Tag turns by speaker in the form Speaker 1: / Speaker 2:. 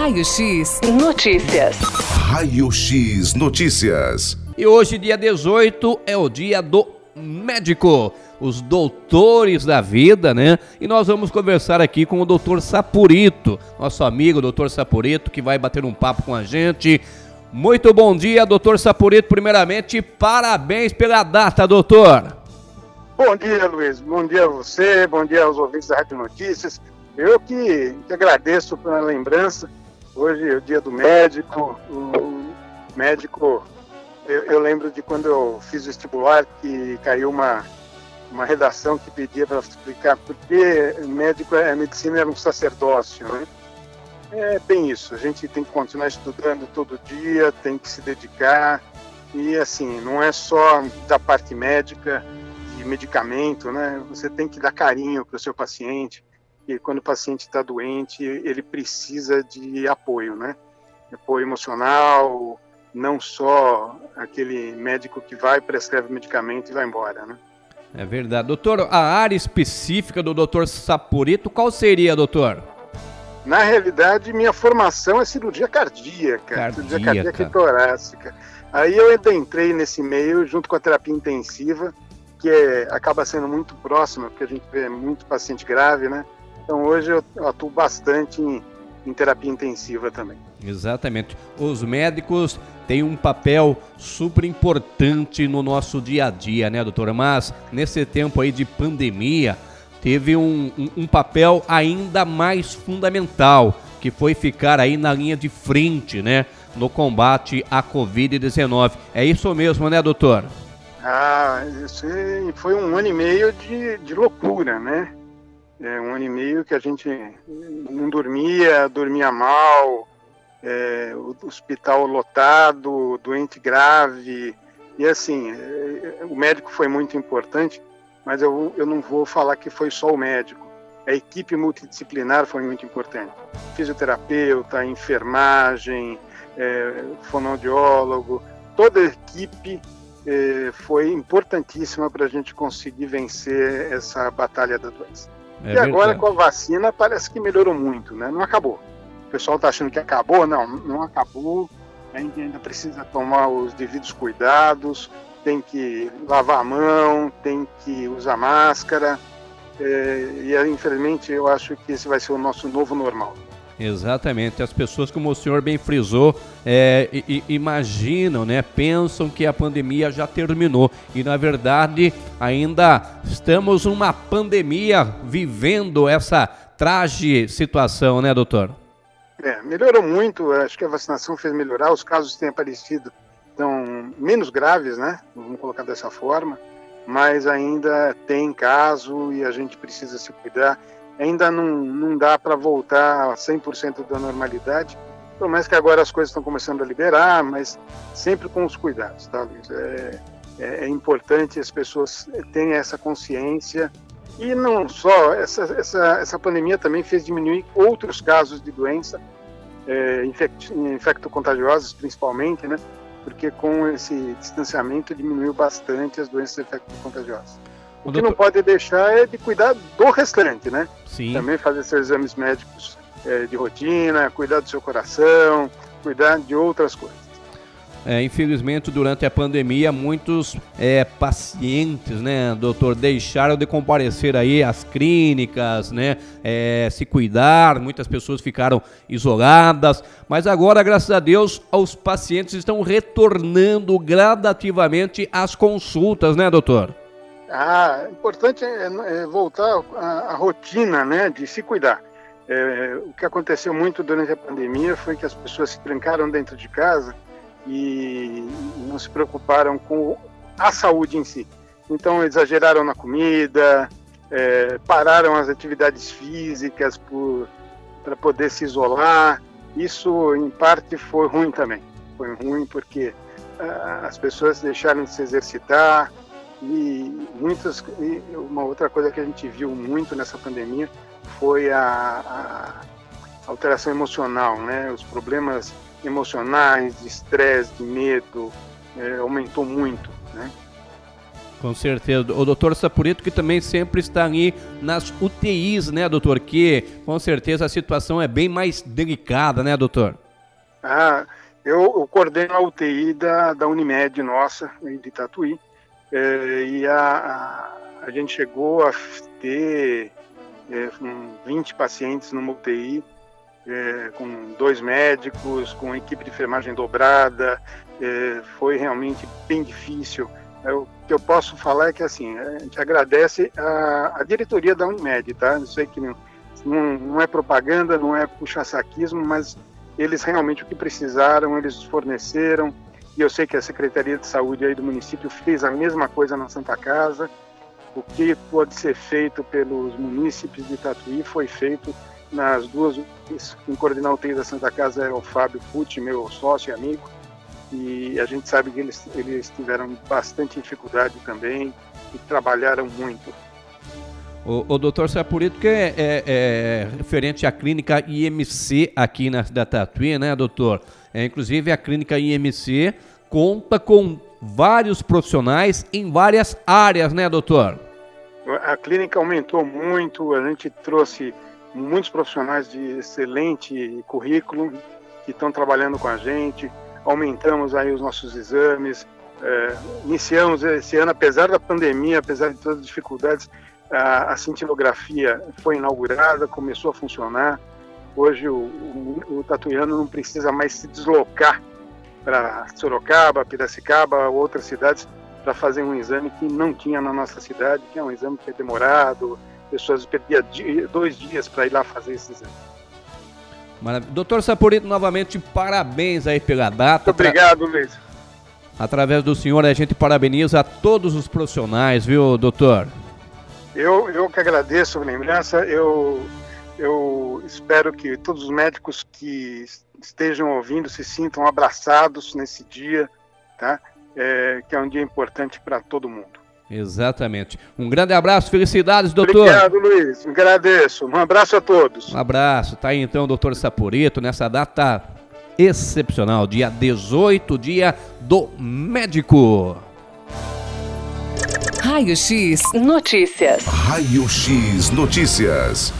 Speaker 1: Raio X Notícias.
Speaker 2: Raio X Notícias.
Speaker 3: E hoje, dia 18, é o dia do médico, os doutores da vida, né? E nós vamos conversar aqui com o doutor Sapurito, nosso amigo doutor Sapurito, que vai bater um papo com a gente. Muito bom dia, doutor Sapurito. Primeiramente, parabéns pela data, doutor.
Speaker 4: Bom dia, Luiz. Bom dia a você, bom dia aos ouvintes da Rádio Notícias. Eu que, que agradeço pela lembrança. Hoje é o dia do médico. O médico, eu, eu lembro de quando eu fiz o vestibular que caiu uma, uma redação que pedia para explicar por que médico, a medicina era um sacerdócio, né? É bem isso. A gente tem que continuar estudando todo dia, tem que se dedicar. E assim, não é só da parte médica, de medicamento, né? Você tem que dar carinho para o seu paciente. E quando o paciente está doente, ele precisa de apoio, né? Apoio emocional, não só aquele médico que vai, prescreve medicamento e vai embora, né?
Speaker 3: É verdade. Doutor, a área específica do doutor Sapurito, qual seria, doutor?
Speaker 4: Na realidade, minha formação é cirurgia cardíaca, cardíaca. cirurgia cardíaca e torácica. Aí eu entrei nesse meio junto com a terapia intensiva, que é, acaba sendo muito próxima, porque a gente vê muito paciente grave, né? Então hoje eu atuo bastante em, em terapia intensiva também.
Speaker 3: Exatamente. Os médicos têm um papel super importante no nosso dia a dia, né, doutora? Mas nesse tempo aí de pandemia, teve um, um, um papel ainda mais fundamental, que foi ficar aí na linha de frente, né, no combate à Covid-19. É isso mesmo, né, doutor?
Speaker 4: Ah, isso foi um ano e meio de, de loucura, né? É um ano e meio que a gente não dormia, dormia mal, é, hospital lotado, doente grave. E assim, é, o médico foi muito importante, mas eu, eu não vou falar que foi só o médico. A equipe multidisciplinar foi muito importante. Fisioterapeuta, enfermagem, é, fonoaudiólogo, toda a equipe é, foi importantíssima para a gente conseguir vencer essa batalha da doença. É e agora com a vacina parece que melhorou muito, né? Não acabou. O pessoal está achando que acabou, não, não acabou. A gente ainda precisa tomar os devidos cuidados, tem que lavar a mão, tem que usar máscara. É, e infelizmente eu acho que esse vai ser o nosso novo normal.
Speaker 3: Exatamente. As pessoas, como o senhor bem frisou, é, imaginam, né, pensam que a pandemia já terminou. E na verdade ainda estamos numa pandemia vivendo essa trágica situação, né, doutor?
Speaker 4: É, melhorou muito. Acho que a vacinação fez melhorar. Os casos têm aparecido tão menos graves, né? Vamos colocar dessa forma. Mas ainda tem caso e a gente precisa se cuidar ainda não, não dá para voltar a 100% da normalidade, por mais que agora as coisas estão começando a liberar, mas sempre com os cuidados, tá, Luiz? É, é, é importante as pessoas tenham essa consciência e não só, essa, essa, essa pandemia também fez diminuir outros casos de doença, é, infect, infecto-contagiosas principalmente, né? Porque com esse distanciamento diminuiu bastante as doenças infecto-contagiosas. O, o que doutor... não pode deixar é de cuidar do restante, né?
Speaker 3: Sim.
Speaker 4: Também fazer seus exames médicos é, de rotina, cuidar do seu coração, cuidar de outras coisas.
Speaker 3: É, infelizmente, durante a pandemia, muitos é, pacientes, né, doutor, deixaram de comparecer aí às clínicas, né, é, se cuidar, muitas pessoas ficaram isoladas, mas agora, graças a Deus, os pacientes estão retornando gradativamente às consultas, né, doutor?
Speaker 4: Ah, importante é, é voltar à, rotina, né, de se cuidar. É, o que aconteceu muito durante a pandemia foi que as pessoas se trancaram dentro de casa e não se preocuparam com a saúde em si. Então exageraram na comida, é, pararam as atividades físicas para poder se isolar. Isso, em parte, foi ruim também. Foi ruim porque ah, as pessoas deixaram de se exercitar, e muitas e uma outra coisa que a gente viu muito nessa pandemia foi a, a alteração emocional, né? Os problemas emocionais, de estresse, de medo, é, aumentou muito, né?
Speaker 3: Com certeza. O doutor Sapurito que também sempre está ali nas UTIs, né, doutor? Que com certeza a situação é bem mais delicada, né, doutor?
Speaker 4: Ah, eu, eu coordeno a UTI da, da Unimed nossa, de Tatuí, é, e a, a, gente chegou a ter é, 20 pacientes numa UTI, é, com dois médicos, com equipe de enfermagem dobrada, é, foi realmente bem difícil. O que eu posso falar é que assim, a gente agradece a, a diretoria da Unimed, tá? Eu sei que não, não, não é propaganda, não é puxa-saquismo, mas eles realmente o que precisaram, eles forneceram, e eu sei que a Secretaria de Saúde aí do município fez a mesma coisa na Santa Casa. O que pode ser feito pelos munícipes de Tatuí foi feito nas duas quem coordenar o TI da Santa Casa é o Fábio Pucci, meu sócio e amigo, e a gente sabe que eles, eles tiveram bastante dificuldade também e trabalharam muito.
Speaker 3: O, o doutor Sapurito, que é, é, é, referente à clínica IMC aqui na da Tatuí, né, doutor? É, inclusive, a clínica IMC conta com vários profissionais em várias áreas, né, doutor?
Speaker 4: A clínica aumentou muito, a gente trouxe muitos profissionais de excelente currículo que estão trabalhando com a gente, aumentamos aí os nossos exames, é, iniciamos esse ano, apesar da pandemia, apesar de todas as dificuldades, a, a cintilografia foi inaugurada, começou a funcionar. Hoje o, o, o tatuiano não precisa mais se deslocar para Sorocaba, Piracicaba, outras cidades para fazer um exame que não tinha na nossa cidade, que é um exame que é demorado, pessoas perdiam dois dias para ir lá fazer esse exame.
Speaker 3: Maravilha. Doutor Saporito, novamente, parabéns aí pela data.
Speaker 4: Muito obrigado, Luiz.
Speaker 3: Através do senhor, a gente parabeniza a todos os profissionais, viu, doutor?
Speaker 4: Eu, eu que agradeço a lembrança. Eu, eu espero que todos os médicos que estejam ouvindo se sintam abraçados nesse dia, tá? É, que é um dia importante para todo mundo.
Speaker 3: Exatamente. Um grande abraço, felicidades, doutor.
Speaker 4: Obrigado, Luiz. Agradeço. Um abraço a todos.
Speaker 3: Um abraço. Tá aí então, doutor Saporito, nessa data excepcional, dia 18, dia do médico.
Speaker 1: Raio X Notícias.
Speaker 2: Raio X Notícias.